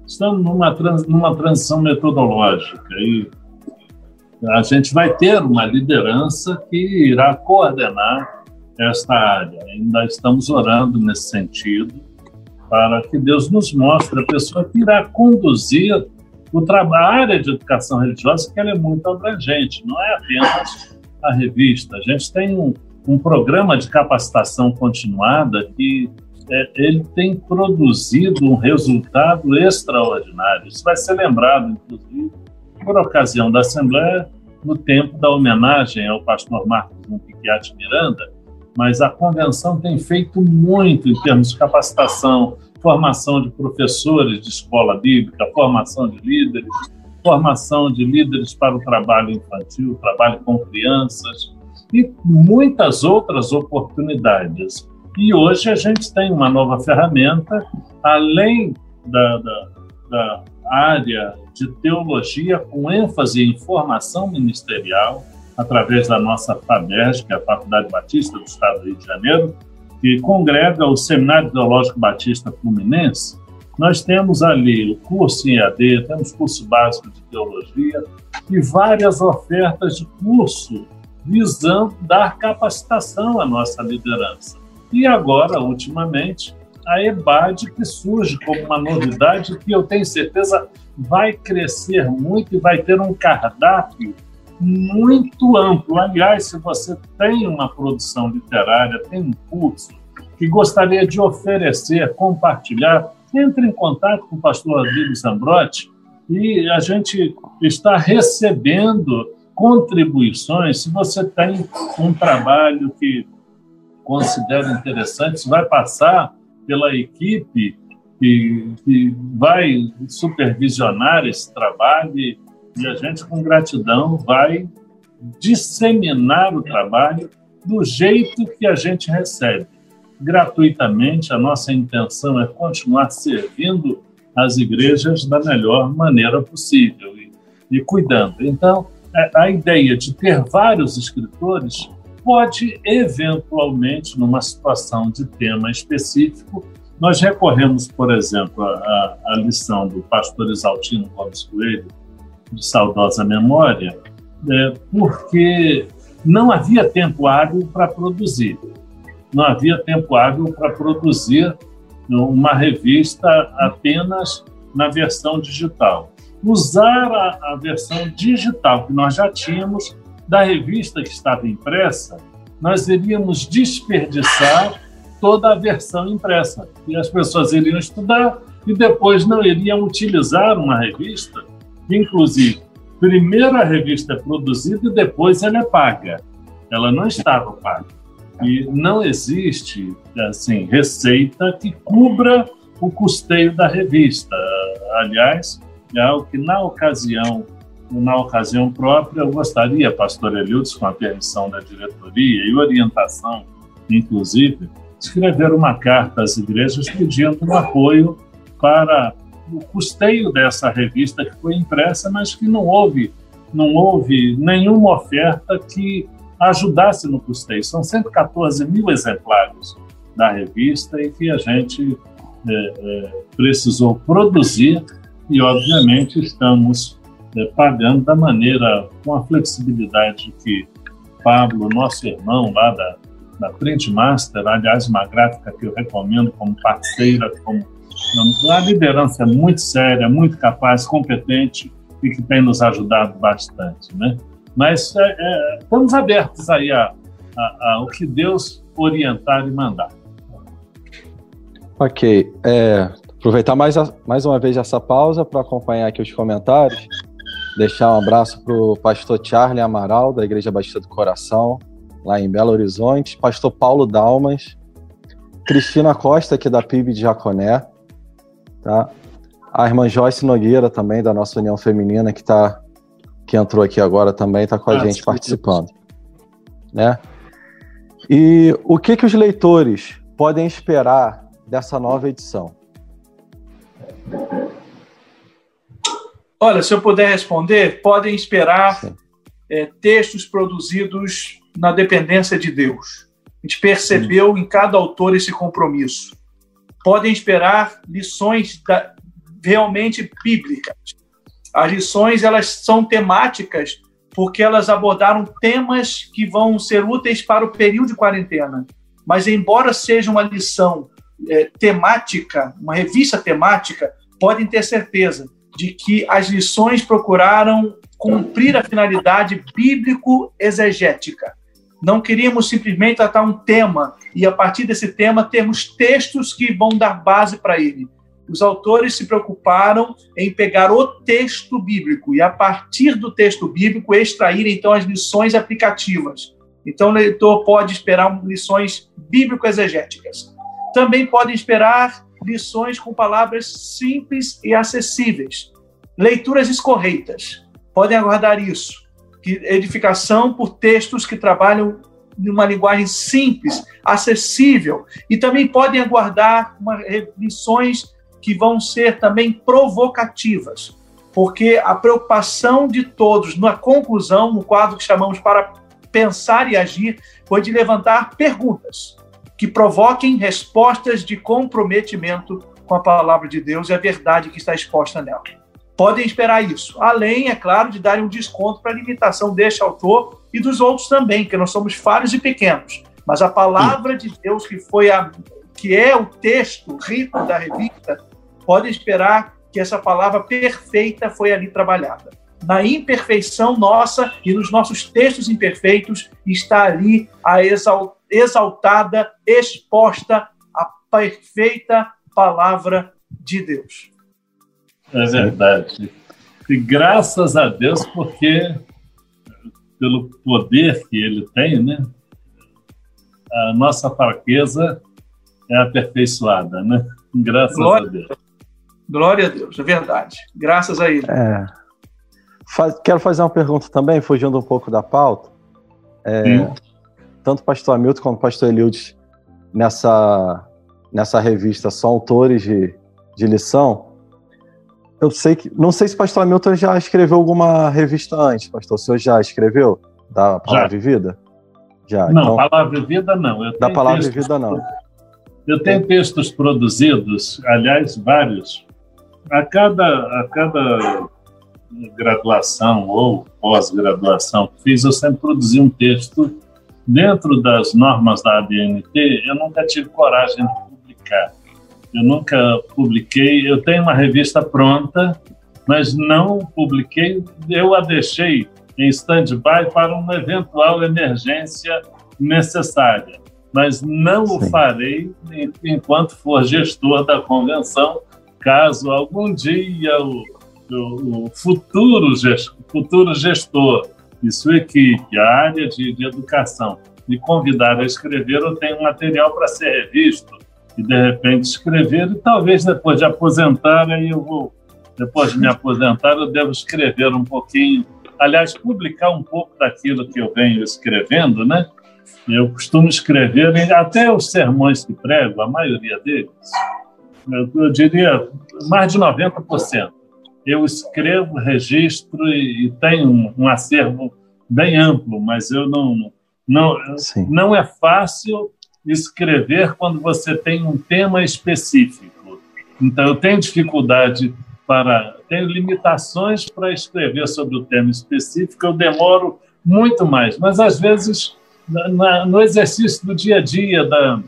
estamos numa, trans, numa transição metodológica e a gente vai ter uma liderança que irá coordenar esta área. Ainda estamos orando nesse sentido para que Deus nos mostre a pessoa que irá conduzir o trabalho, a área de educação religiosa, que ela é muito abrangente, não é apenas a revista. A gente tem um, um programa de capacitação continuada que é, ele tem produzido um resultado extraordinário. Isso vai ser lembrado, inclusive, por ocasião da Assembleia, no tempo da homenagem ao pastor Marcos Piquiati Miranda, mas a convenção tem feito muito em termos de capacitação, formação de professores de escola bíblica, formação de líderes, formação de líderes para o trabalho infantil, trabalho com crianças, e muitas outras oportunidades. E hoje a gente tem uma nova ferramenta, além da, da, da área de teologia, com ênfase em formação ministerial, através da nossa FABERG, que é a Faculdade Batista do Estado do Rio de Janeiro, que congrega o Seminário Teológico Batista Fluminense. Nós temos ali o curso em EAD, temos curso básico de teologia e várias ofertas de curso visando dar capacitação à nossa liderança. E agora, ultimamente, a EBAD, que surge como uma novidade que eu tenho certeza vai crescer muito e vai ter um cardápio muito amplo. Aliás, se você tem uma produção literária, tem um curso que gostaria de oferecer, compartilhar, entre em contato com o pastor Rodrigo Zambrotti e a gente está recebendo contribuições, se você tem um trabalho que considera interessante, vai passar pela equipe que, que vai supervisionar esse trabalho e, a gente, com gratidão, vai disseminar o trabalho do jeito que a gente recebe. gratuitamente. A nossa intenção é continuar servindo as igrejas da melhor maneira possível e, e cuidando. Então, é, a ideia de ter vários escritores pode, eventualmente, numa situação de tema específico, nós recorremos, por exemplo, à lição do pastor Exaltino Gomes Coelho, de saudosa memória, é, porque não havia tempo hábil para produzir. Não havia tempo hábil para produzir uma revista apenas na versão digital. Usar a, a versão digital que nós já tínhamos da revista que estava impressa, nós iríamos desperdiçar toda a versão impressa. E as pessoas iriam estudar e depois não iriam utilizar uma revista, inclusive, primeiro a revista é produzida e depois ela é paga. Ela não estava paga. E não existe assim receita que cubra o custeio da revista. Aliás, é algo que na ocasião na ocasião própria, eu gostaria, pastor Eliudes, com a permissão da diretoria e orientação, inclusive, escrever uma carta às igrejas pedindo um apoio para o custeio dessa revista que foi impressa, mas que não houve, não houve nenhuma oferta que ajudasse no custeio. São 114 mil exemplares da revista e que a gente é, é, precisou produzir e, obviamente, estamos é, pagando da maneira, com a flexibilidade que Pablo, nosso irmão lá da, da Print Master, aliás, uma gráfica que eu recomendo como parceira, como uma liderança muito séria, muito capaz, competente e que tem nos ajudado bastante, né? Mas é, é, estamos abertos aí a, a, ao que Deus orientar e mandar. Ok. É, aproveitar mais, mais uma vez essa pausa para acompanhar aqui os comentários. Deixar um abraço para o pastor Charlie Amaral, da Igreja Batista do Coração, lá em Belo Horizonte. Pastor Paulo Dalmas. Cristina Costa, aqui da PIB de Jaconé. Tá? A irmã Joyce Nogueira, também, da nossa União Feminina, que está que entrou aqui agora também, está com a ah, gente participando. Né? E o que, que os leitores podem esperar dessa nova edição? Olha, se eu puder responder, podem esperar é, textos produzidos na dependência de Deus. A gente percebeu Sim. em cada autor esse compromisso. Podem esperar lições da, realmente bíblicas as lições elas são temáticas porque elas abordaram temas que vão ser úteis para o período de quarentena. Mas embora seja uma lição é, temática, uma revista temática, podem ter certeza de que as lições procuraram cumprir a finalidade bíblico-exegética. Não queríamos simplesmente tratar um tema e, a partir desse tema, termos textos que vão dar base para ele os autores se preocuparam em pegar o texto bíblico e, a partir do texto bíblico, extrair então as lições aplicativas. Então, o leitor pode esperar lições bíblico-exegéticas. Também pode esperar lições com palavras simples e acessíveis. Leituras escorreitas. Podem aguardar isso. Edificação por textos que trabalham numa linguagem simples, acessível. E também podem aguardar uma, lições que vão ser também provocativas, porque a preocupação de todos na conclusão, no quadro que chamamos para pensar e agir, foi de levantar perguntas que provoquem respostas de comprometimento com a palavra de Deus e a verdade que está exposta nela. Podem esperar isso, além, é claro, de darem um desconto para a limitação deste autor e dos outros também, que nós somos falhos e pequenos. Mas a palavra de Deus, que foi a que é o texto rico da revista, pode esperar que essa palavra perfeita foi ali trabalhada. Na imperfeição nossa e nos nossos textos imperfeitos está ali a exaltada, exposta, a perfeita palavra de Deus. É verdade. E graças a Deus, porque pelo poder que ele tem, né? A nossa fraqueza é aperfeiçoada, né? Graças Glória. a Deus. Glória a Deus, é verdade. Graças a Ele. É. Faz, quero fazer uma pergunta também, fugindo um pouco da pauta. É, tanto o pastor Hamilton quanto o pastor Eliudes nessa, nessa revista são autores de, de lição, eu sei que. Não sei se o pastor Hamilton já escreveu alguma revista antes, pastor. O senhor já escreveu? Da Palavra já. Vida? Já. Não, então, Palavra Vida não. da Palavra textos, Vida não. Eu tenho textos produzidos, aliás, vários. A cada, a cada graduação ou pós-graduação que fiz, eu sempre produzi um texto dentro das normas da ABNT. Eu nunca tive coragem de publicar. Eu nunca publiquei. Eu tenho uma revista pronta, mas não publiquei. Eu a deixei em stand-by para uma eventual emergência necessária, mas não Sim. o farei enquanto for gestor da convenção, caso algum dia o, o, o futuro, gestor, futuro gestor e sua equipe, a área de, de educação, me convidar a escrever, eu tenho material para ser revisto e de repente escrever e talvez depois de aposentar aí eu vou depois de me aposentar eu devo escrever um pouquinho. Aliás publicar um pouco daquilo que eu venho escrevendo né? Eu costumo escrever até os sermões que prego a maioria deles. Eu, eu diria mais de 90% eu escrevo registro e, e tenho um, um acervo bem amplo mas eu não não, não é fácil escrever quando você tem um tema específico. Então, eu tenho dificuldade para. Tenho limitações para escrever sobre o tema específico, eu demoro muito mais, mas às vezes, na, no exercício do dia a dia da,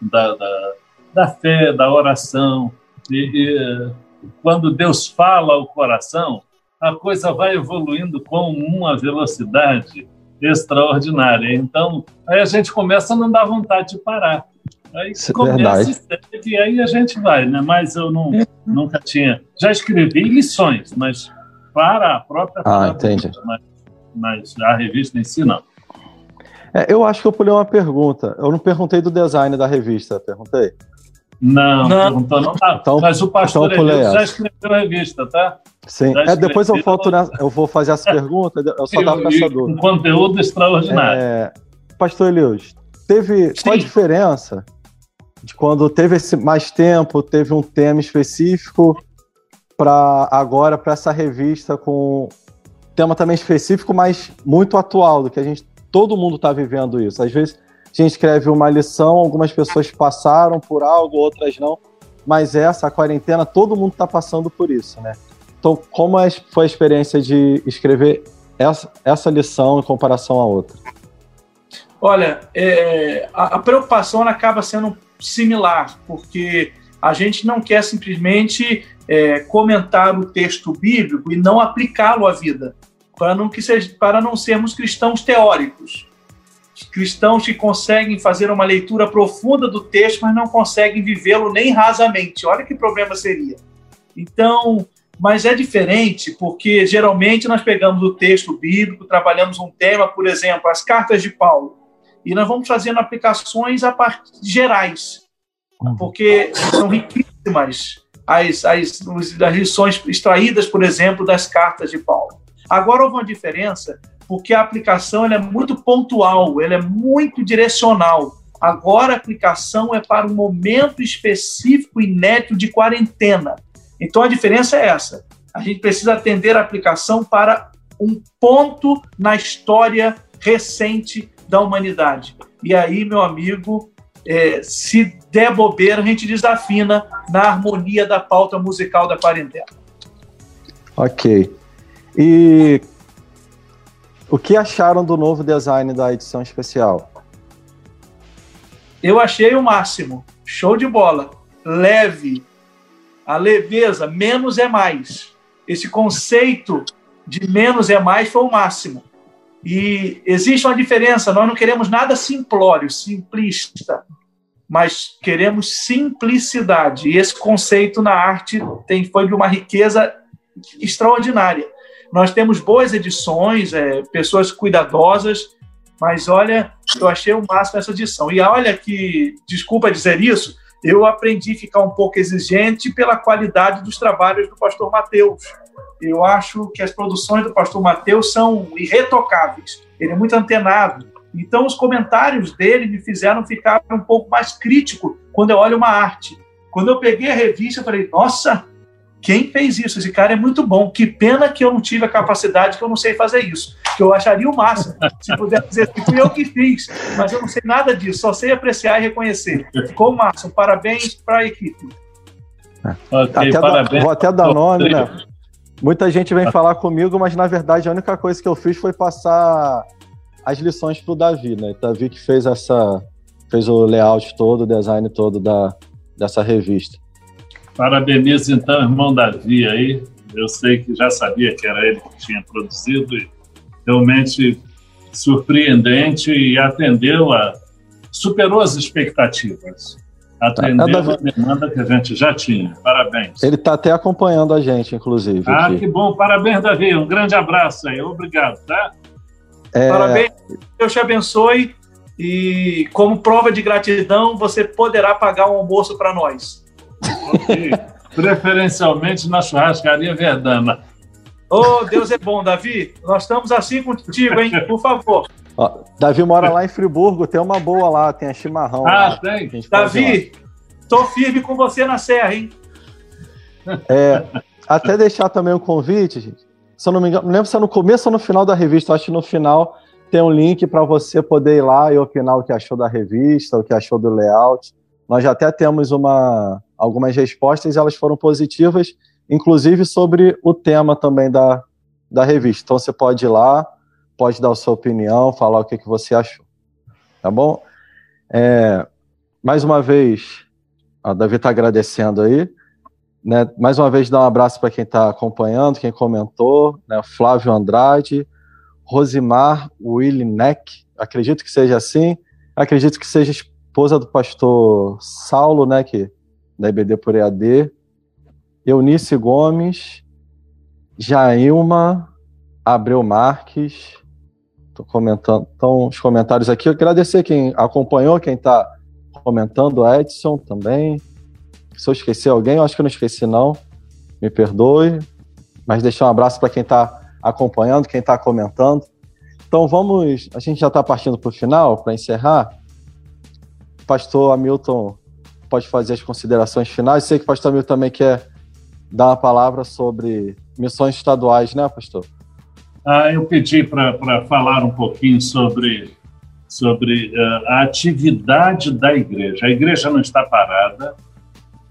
da, da, da fé, da oração, e, e, quando Deus fala ao coração, a coisa vai evoluindo com uma velocidade extraordinária. Então, aí a gente começa a não dar vontade de parar. Aí Isso é começa é e aí a gente vai, né? Mas eu não, nunca tinha. Já escrevi lições, mas para a própria. Ah, entendi. Mas, mas, a revista em si, não. É, eu acho que eu pulei uma pergunta. Eu não perguntei do design da revista, perguntei? Não, não, perguntou não. Ah, então, mas o pastor então já escreveu a revista, tá? Sim, é, depois eu volto nessa, eu vou fazer essa pergunta, eu só dava essa dúvida. Um conteúdo extraordinário. É, Pastor Elius, teve Sim. qual a diferença de quando teve esse mais tempo, teve um tema específico para agora para essa revista com tema também específico, mas muito atual do que a gente todo mundo está vivendo isso. Às vezes a gente escreve uma lição, algumas pessoas passaram por algo, outras não, mas essa a quarentena todo mundo está passando por isso, né? Então, como é, foi a experiência de escrever essa, essa lição em comparação à outra? Olha, é, a, a, preocupação acaba sendo similar, porque a gente não quer simplesmente é, comentar o texto bíblico e não aplicá-lo à vida, para não, que seja, para não sermos cristãos teóricos. Cristãos que conseguem fazer uma leitura profunda do texto, mas não conseguem vivê-lo nem rasamente. Olha que problema seria. Então, mas é diferente porque geralmente nós pegamos o texto bíblico, trabalhamos um tema, por exemplo, as cartas de Paulo, e nós vamos fazendo aplicações a parte gerais, uhum. porque são riquíssimas as, as, as lições extraídas, por exemplo, das cartas de Paulo. Agora houve uma diferença porque a aplicação é muito pontual, ela é muito direcional. Agora a aplicação é para um momento específico inédito de quarentena. Então a diferença é essa. A gente precisa atender a aplicação para um ponto na história recente da humanidade. E aí, meu amigo, é, se der bobeira, a gente desafina na harmonia da pauta musical da quarentena. Ok. E o que acharam do novo design da edição especial? Eu achei o máximo. Show de bola. Leve, a leveza, menos é mais. Esse conceito de menos é mais foi o máximo. E existe uma diferença, nós não queremos nada simplório, simplista, mas queremos simplicidade. E esse conceito na arte tem, foi de uma riqueza extraordinária. Nós temos boas edições, é, pessoas cuidadosas, mas olha, eu achei o máximo essa edição. E olha que, desculpa dizer isso, eu aprendi a ficar um pouco exigente pela qualidade dos trabalhos do pastor Mateus. Eu acho que as produções do pastor Mateus são irretocáveis. Ele é muito antenado Então, os comentários dele me fizeram ficar um pouco mais crítico quando eu olho uma arte. Quando eu peguei a revista, eu falei, nossa, quem fez isso? Esse cara é muito bom. Que pena que eu não tive a capacidade, que eu não sei fazer isso. Que eu acharia o máximo se pudesse dizer que fui eu que fiz, mas eu não sei nada disso, só sei apreciar e reconhecer. Ficou o máximo. Parabéns para a equipe. Okay, até parabéns. vou até dar nome, né? Muita gente vem falar comigo, mas na verdade a única coisa que eu fiz foi passar as lições para o Davi, né? Davi que fez essa, fez o layout todo, o design todo da, dessa revista. Parabenizo então, irmão Davi aí. Eu sei que já sabia que era ele que tinha produzido e realmente surpreendente e atendeu a superou as expectativas. Atendeu é, a demanda que a gente já tinha. Parabéns. Ele está até acompanhando a gente, inclusive. Ah, aqui. que bom. Parabéns, Davi. Um grande abraço aí. Obrigado, tá? É... Parabéns. Deus te abençoe. E como prova de gratidão, você poderá pagar um almoço para nós. Okay. Preferencialmente na churrascaria Verdana. Oh, Deus é bom, Davi. Nós estamos assim contigo, hein? Por favor. Ó, Davi mora lá em Friburgo, tem uma boa lá, tem a chimarrão. Ah, lá, tem. Davi, tô firme com você na serra, hein? É, até deixar também o um convite, gente. Se eu não me engano, não lembro se é no começo ou no final da revista, acho que no final tem um link para você poder ir lá e opinar o que achou da revista, o que achou do layout. Nós já até temos uma, algumas respostas elas foram positivas, inclusive sobre o tema também da, da revista. Então você pode ir lá, pode dar a sua opinião, falar o que, que você achou. Tá bom? É, mais uma vez, a Davi está agradecendo aí. Né? Mais uma vez, dar um abraço para quem está acompanhando, quem comentou, né? Flávio Andrade, Rosimar Neck, acredito que seja assim, acredito que seja esposa do pastor Saulo, né, que, da IBD por EAD, Eunice Gomes, Jailma, Abreu Marques, Tô comentando. Então, os comentários aqui. Agradecer quem acompanhou, quem está comentando, Edson também. Se eu esqueci alguém, eu acho que eu não esqueci, não. Me perdoe. Mas deixar um abraço para quem está acompanhando, quem está comentando. Então vamos. A gente já está partindo para o final, para encerrar. Pastor Hamilton pode fazer as considerações finais. Sei que o pastor Hamilton também quer dar uma palavra sobre missões estaduais, né, pastor? Ah, eu pedi para falar um pouquinho sobre, sobre uh, a atividade da igreja. A igreja não está parada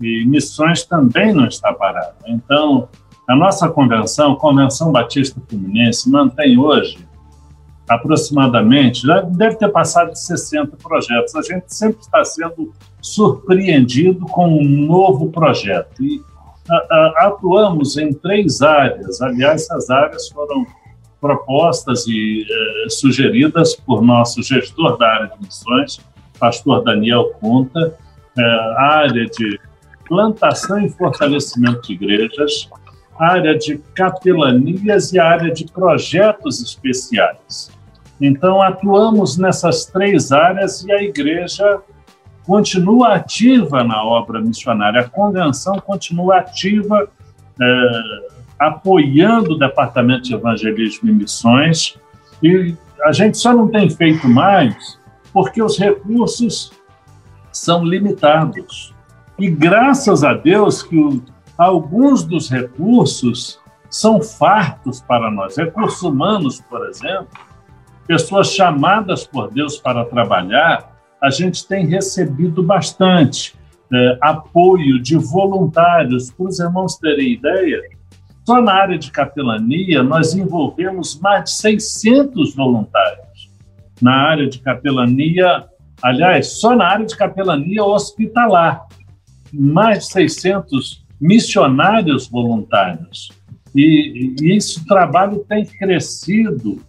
e missões também não está parada. Então, a nossa convenção, Convenção Batista Fluminense, mantém hoje aproximadamente, já deve ter passado de 60 projetos. A gente sempre está sendo surpreendido com um novo projeto. E a, a, atuamos em três áreas. Aliás, essas áreas foram propostas e eh, sugeridas por nosso gestor da área de missões, pastor Daniel Conta, eh, área de plantação e fortalecimento de igrejas, área de capelanias e área de projetos especiais. Então, atuamos nessas três áreas e a igreja continua ativa na obra missionária, a convenção continua ativa eh, apoiando o Departamento de Evangelismo e Missões, e a gente só não tem feito mais porque os recursos são limitados. E graças a Deus que o, alguns dos recursos são fartos para nós. Recursos humanos, por exemplo, pessoas chamadas por Deus para trabalhar, a gente tem recebido bastante é, apoio de voluntários. Para os irmãos terem ideia, só na área de capelania, nós envolvemos mais de 600 voluntários. Na área de capelania, aliás, só na área de capelania hospitalar, mais de 600 missionários voluntários. E, e esse trabalho tem crescido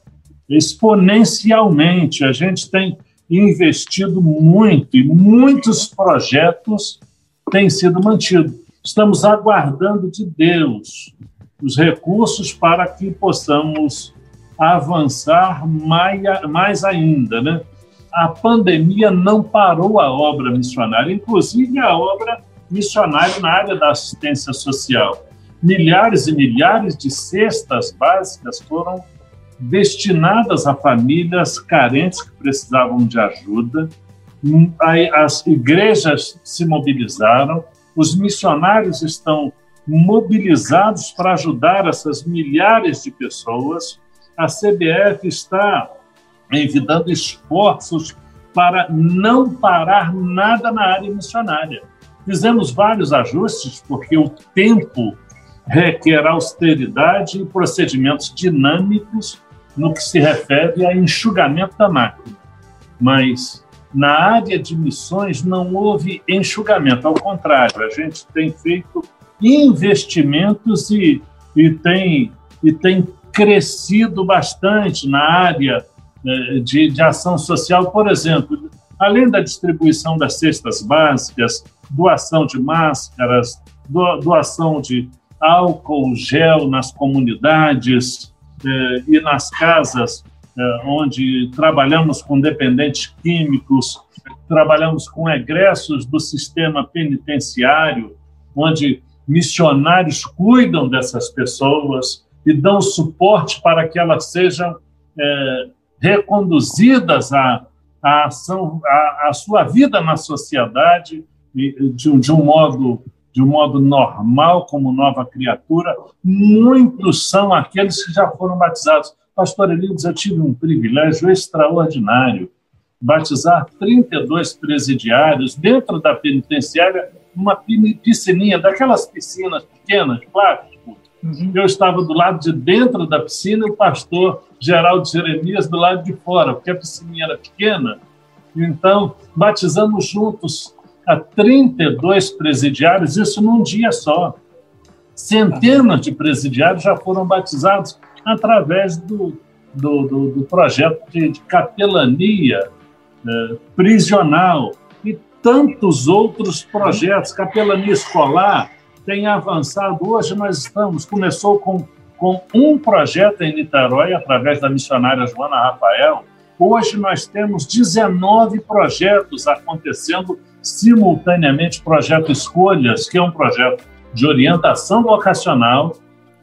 exponencialmente. A gente tem investido muito e muitos projetos têm sido mantidos. Estamos aguardando de Deus os recursos para que possamos avançar mais, mais ainda. Né? A pandemia não parou a obra missionária, inclusive a obra missionária na área da assistência social. Milhares e milhares de cestas básicas foram destinadas a famílias carentes que precisavam de ajuda. As igrejas se mobilizaram, os missionários estão mobilizados para ajudar essas milhares de pessoas. A CBF está envidando esforços para não parar nada na área missionária. Fizemos vários ajustes, porque o tempo requer austeridade e procedimentos dinâmicos no que se refere a enxugamento da máquina. Mas na área de missões não houve enxugamento, ao contrário, a gente tem feito investimentos e, e, tem, e tem crescido bastante na área eh, de, de ação social, por exemplo, além da distribuição das cestas básicas, doação de máscaras, doação de álcool gel nas comunidades eh, e nas casas eh, onde trabalhamos com dependentes químicos, trabalhamos com egressos do sistema penitenciário, onde missionários cuidam dessas pessoas e dão suporte para que elas sejam é, reconduzidas à, à ação, à, à, sua vida na sociedade de, de um modo de um modo normal, como nova criatura, muitos são aqueles que já foram batizados. Pastor Elides, eu tive um privilégio extraordinário, batizar 32 presidiários dentro da penitenciária, uma piscininha, daquelas piscinas pequenas, plástico. Uhum. Eu estava do lado de dentro da piscina e o pastor Geraldo Jeremias do lado de fora, porque a piscininha era pequena. Então, batizamos juntos a 32 presidiários, isso num dia só. Centenas de presidiários já foram batizados através do, do, do, do projeto de, de capelania eh, prisional e tantos outros projetos. Capelania escolar tem avançado. Hoje nós estamos, começou com, com um projeto em Niterói, através da missionária Joana Rafael. Hoje nós temos 19 projetos acontecendo simultaneamente Projeto Escolhas, que é um projeto de orientação vocacional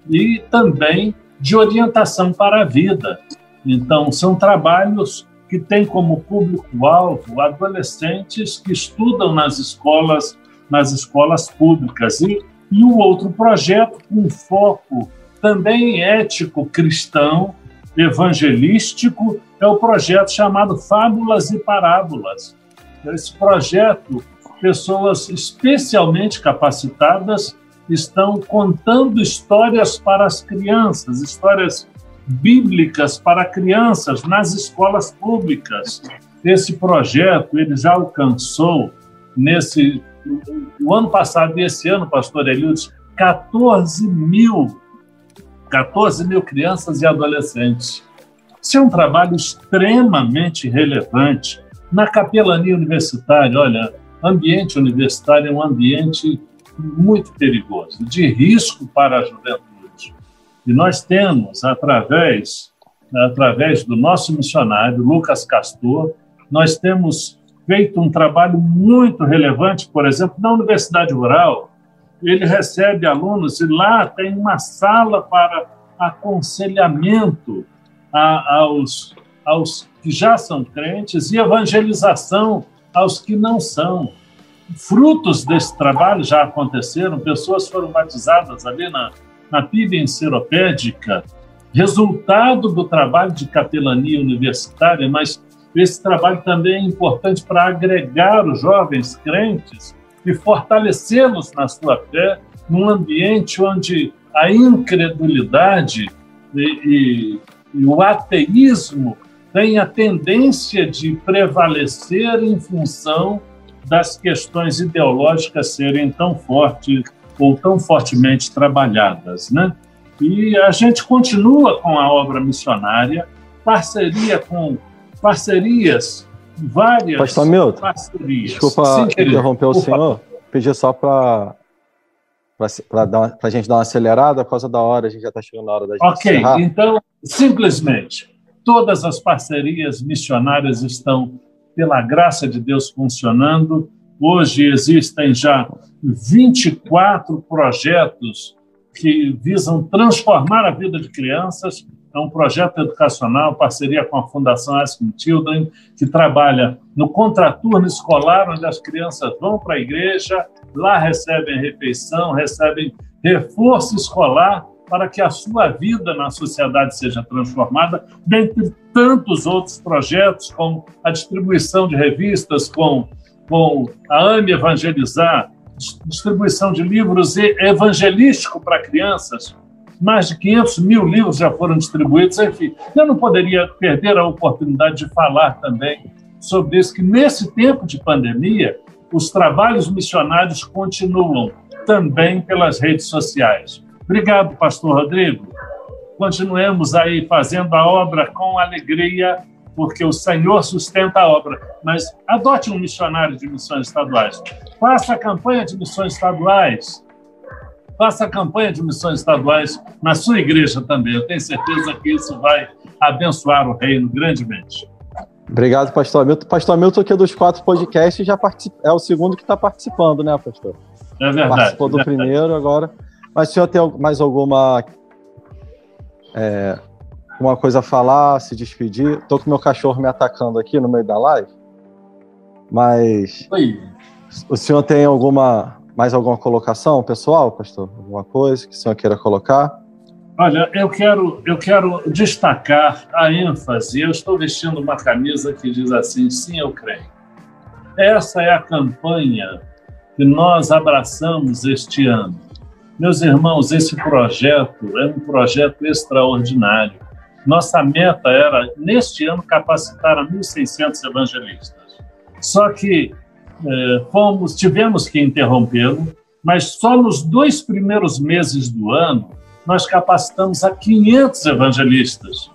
e também de orientação para a vida. Então, são trabalhos que têm como público-alvo adolescentes que estudam nas escolas, nas escolas públicas. E, e o outro projeto com foco também ético cristão, evangelístico, é o projeto chamado Fábulas e Parábolas, esse projeto, pessoas especialmente capacitadas estão contando histórias para as crianças, histórias bíblicas para crianças nas escolas públicas. Esse projeto ele já alcançou nesse o ano passado e esse ano, pastor Eliudes, 14 mil 14 mil crianças e adolescentes. Isso é um trabalho extremamente relevante na capelania universitária, olha, ambiente universitário é um ambiente muito perigoso, de risco para a juventude. E nós temos, através, através do nosso missionário, Lucas Castor, nós temos feito um trabalho muito relevante, por exemplo, na Universidade Rural, ele recebe alunos e lá tem uma sala para aconselhamento a, aos, aos que já são crentes e evangelização aos que não são. Frutos desse trabalho já aconteceram, pessoas foram batizadas ali na, na PIB resultado do trabalho de capelania universitária, mas esse trabalho também é importante para agregar os jovens crentes e fortalecê-los na sua fé num ambiente onde a incredulidade e, e, e o ateísmo tem a tendência de prevalecer em função das questões ideológicas serem tão fortes ou tão fortemente trabalhadas, né? E a gente continua com a obra missionária, parceria com parcerias, várias Pastor Milton, parcerias. Desculpa Sim, interromper o senhor, pedir só para para a gente dar uma acelerada, por causa da hora, a gente já está chegando na hora da gente Ok, encerrar. então, simplesmente, Todas as parcerias missionárias estão, pela graça de Deus, funcionando. Hoje existem já 24 projetos que visam transformar a vida de crianças. é um projeto educacional, parceria com a Fundação Aspen Children, que trabalha no contraturno escolar, onde as crianças vão para a igreja, lá recebem refeição, recebem reforço escolar para que a sua vida na sociedade seja transformada, dentre tantos outros projetos, como a distribuição de revistas, com, com a AME Evangelizar, distribuição de livros evangelístico para crianças, mais de 500 mil livros já foram distribuídos, enfim. Eu não poderia perder a oportunidade de falar também sobre isso, que nesse tempo de pandemia, os trabalhos missionários continuam também pelas redes sociais. Obrigado, pastor Rodrigo. Continuemos aí fazendo a obra com alegria, porque o Senhor sustenta a obra. Mas adote um missionário de missões estaduais. Faça a campanha de missões estaduais faça a campanha de missões estaduais na sua igreja também. Eu tenho certeza que isso vai abençoar o reino grandemente. Obrigado, pastor Hamilton. Pastor Hamilton, aqui dos quatro podcasts, já é o segundo que está participando, né, pastor? É verdade. Participou do é verdade. primeiro agora. Mas o senhor tem mais alguma é, uma coisa a falar, se despedir? Estou com meu cachorro me atacando aqui no meio da live. Mas. Oi. O senhor tem alguma mais alguma colocação, pessoal, pastor? Alguma coisa que o senhor queira colocar? Olha, eu quero, eu quero destacar a ênfase. Eu estou vestindo uma camisa que diz assim: sim, eu creio. Essa é a campanha que nós abraçamos este ano. Meus irmãos, esse projeto é um projeto extraordinário. Nossa meta era, neste ano, capacitar a 1.600 evangelistas. Só que é, fomos, tivemos que interrompê-lo, mas só nos dois primeiros meses do ano nós capacitamos a 500 evangelistas.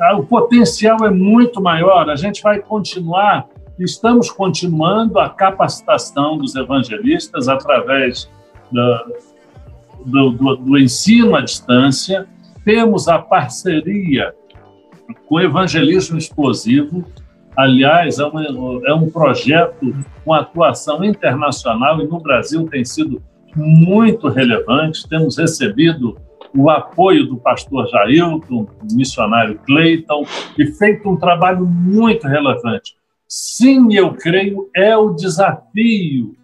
Ah, o potencial é muito maior, a gente vai continuar, estamos continuando a capacitação dos evangelistas através do, do, do ensino à distância, temos a parceria com o evangelismo explosivo, Aliás, é um, é um projeto com atuação internacional e no Brasil tem sido muito relevante. Temos recebido o apoio do pastor Jailton, do missionário Clayton, e feito um trabalho muito relevante. Sim, eu creio, é o desafio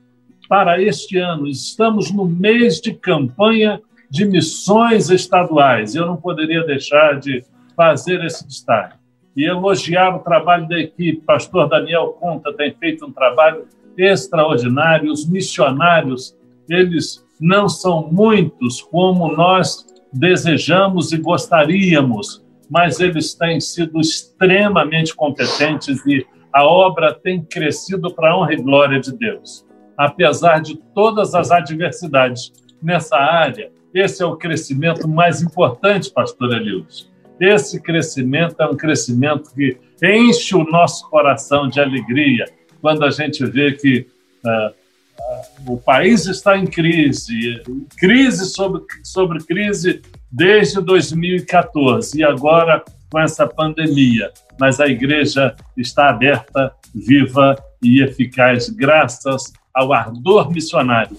para este ano. Estamos no mês de campanha de missões estaduais. Eu não poderia deixar de fazer esse destaque e elogiar o trabalho da equipe. Pastor Daniel Conta tem feito um trabalho extraordinário. Os missionários, eles não são muitos como nós desejamos e gostaríamos, mas eles têm sido extremamente competentes e a obra tem crescido para a honra e glória de Deus. Apesar de todas as adversidades nessa área, esse é o crescimento mais importante, pastor Elius esse crescimento é um crescimento que enche o nosso coração de alegria quando a gente vê que uh, uh, o país está em crise, crise sobre, sobre crise desde 2014 e agora com essa pandemia. Mas a igreja está aberta, viva e eficaz, graças ao ardor missionário.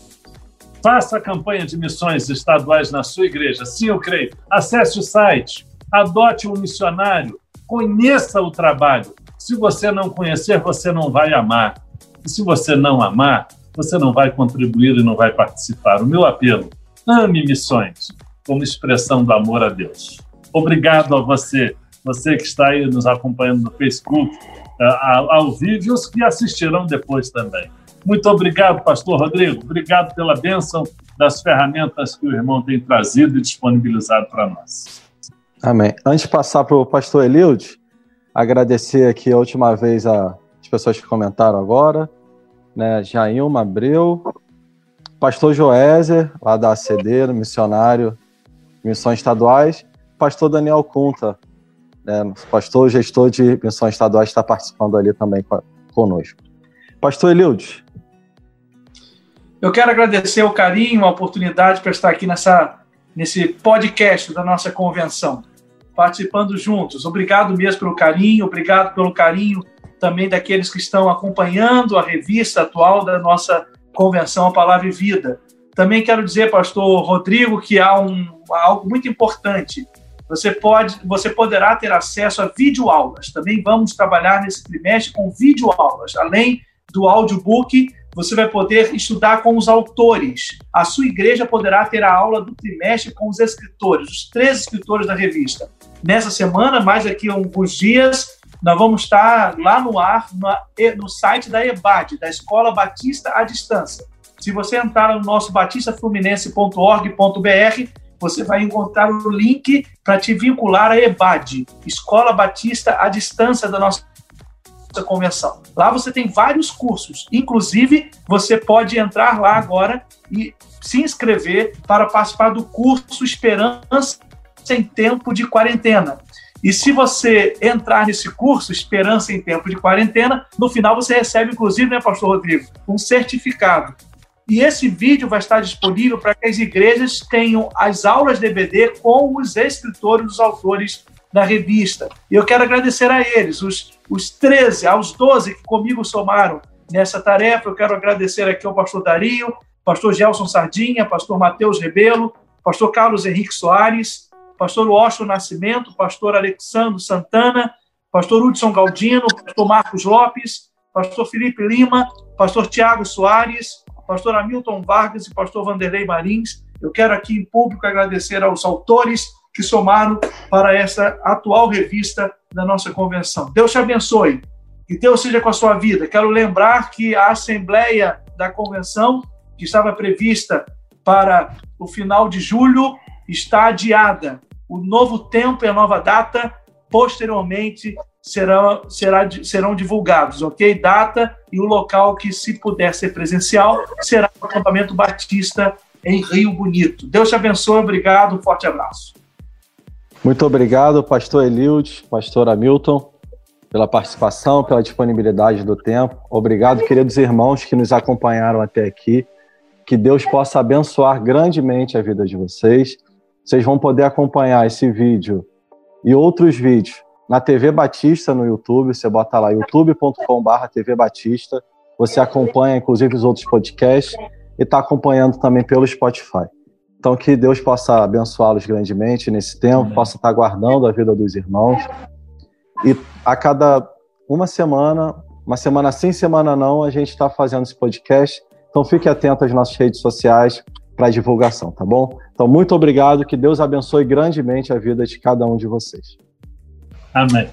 Faça a campanha de missões estaduais na sua igreja. Sim, eu creio. Acesse o site adote um missionário, conheça o trabalho. Se você não conhecer, você não vai amar. E se você não amar, você não vai contribuir e não vai participar. O meu apelo: ame missões como expressão do amor a Deus. Obrigado a você, você que está aí nos acompanhando no Facebook, eh, ao vivo e os que assistirão depois também. Muito obrigado, Pastor Rodrigo. Obrigado pela bênção das ferramentas que o irmão tem trazido e disponibilizado para nós. Amém. Antes de passar para o pastor Eliud, agradecer aqui a última vez as pessoas que comentaram agora, né? Jailma Abreu, pastor Joézer, lá da ACD, missionário missões estaduais, pastor Daniel Cunta, né? pastor gestor de missões estaduais, está participando ali também conosco. Pastor Eliud. Eu quero agradecer o carinho, a oportunidade para estar aqui nessa, nesse podcast da nossa convenção participando juntos. Obrigado mesmo pelo carinho, obrigado pelo carinho também daqueles que estão acompanhando a revista atual da nossa convenção A Palavra e Vida. Também quero dizer, pastor Rodrigo, que há um, algo muito importante. você, pode, você poderá ter acesso a videoaulas. Também vamos trabalhar nesse trimestre com videoaulas. Além do audiobook, você vai poder estudar com os autores. A sua igreja poderá ter a aula do trimestre com os escritores, os três escritores da revista. Nessa semana, mais daqui a alguns dias, nós vamos estar lá no ar, no site da EBAD, da Escola Batista à Distância. Se você entrar no nosso batistafluminense.org.br, você vai encontrar o link para te vincular à EBAD, Escola Batista à Distância da nossa convenção. Lá você tem vários cursos, inclusive você pode entrar lá agora e se inscrever para participar do curso Esperança em Tempo de Quarentena. E se você entrar nesse curso, Esperança em Tempo de Quarentena, no final você recebe, inclusive, né, Pastor Rodrigo, um certificado. E esse vídeo vai estar disponível para que as igrejas tenham as aulas DBD com os escritores, os autores da revista. E eu quero agradecer a eles, os, os 13, aos 12 que comigo somaram nessa tarefa. Eu quero agradecer aqui ao pastor Dario, pastor Gelson Sardinha, pastor Matheus Rebelo, pastor Carlos Henrique Soares, pastor Washington Nascimento, pastor Alexandre Santana, pastor Hudson Galdino, pastor Marcos Lopes, pastor Felipe Lima, pastor Tiago Soares, pastor Hamilton Vargas e pastor Vanderlei Marins. Eu quero aqui em público agradecer aos autores que somaram para essa atual revista da nossa convenção. Deus te abençoe. Que Deus seja com a sua vida. Quero lembrar que a Assembleia da Convenção, que estava prevista para o final de julho, está adiada. O novo tempo e a nova data, posteriormente, serão, será, serão divulgados, ok? Data e o local que, se puder ser presencial, será o acampamento Batista em Rio Bonito. Deus te abençoe, obrigado, um forte abraço. Muito obrigado, pastor Eliud, pastor Hamilton, pela participação, pela disponibilidade do tempo. Obrigado, queridos irmãos que nos acompanharam até aqui. Que Deus possa abençoar grandemente a vida de vocês. Vocês vão poder acompanhar esse vídeo e outros vídeos na TV Batista no YouTube. Você bota lá youtube.com/barra TV Batista. Você acompanha, inclusive, os outros podcasts e está acompanhando também pelo Spotify. Então, que Deus possa abençoá-los grandemente nesse tempo, Amém. possa estar guardando a vida dos irmãos. E a cada uma semana, uma semana sim, semana não, a gente está fazendo esse podcast. Então, fique atento às nossas redes sociais para divulgação, tá bom? Então, muito obrigado, que Deus abençoe grandemente a vida de cada um de vocês. Amém.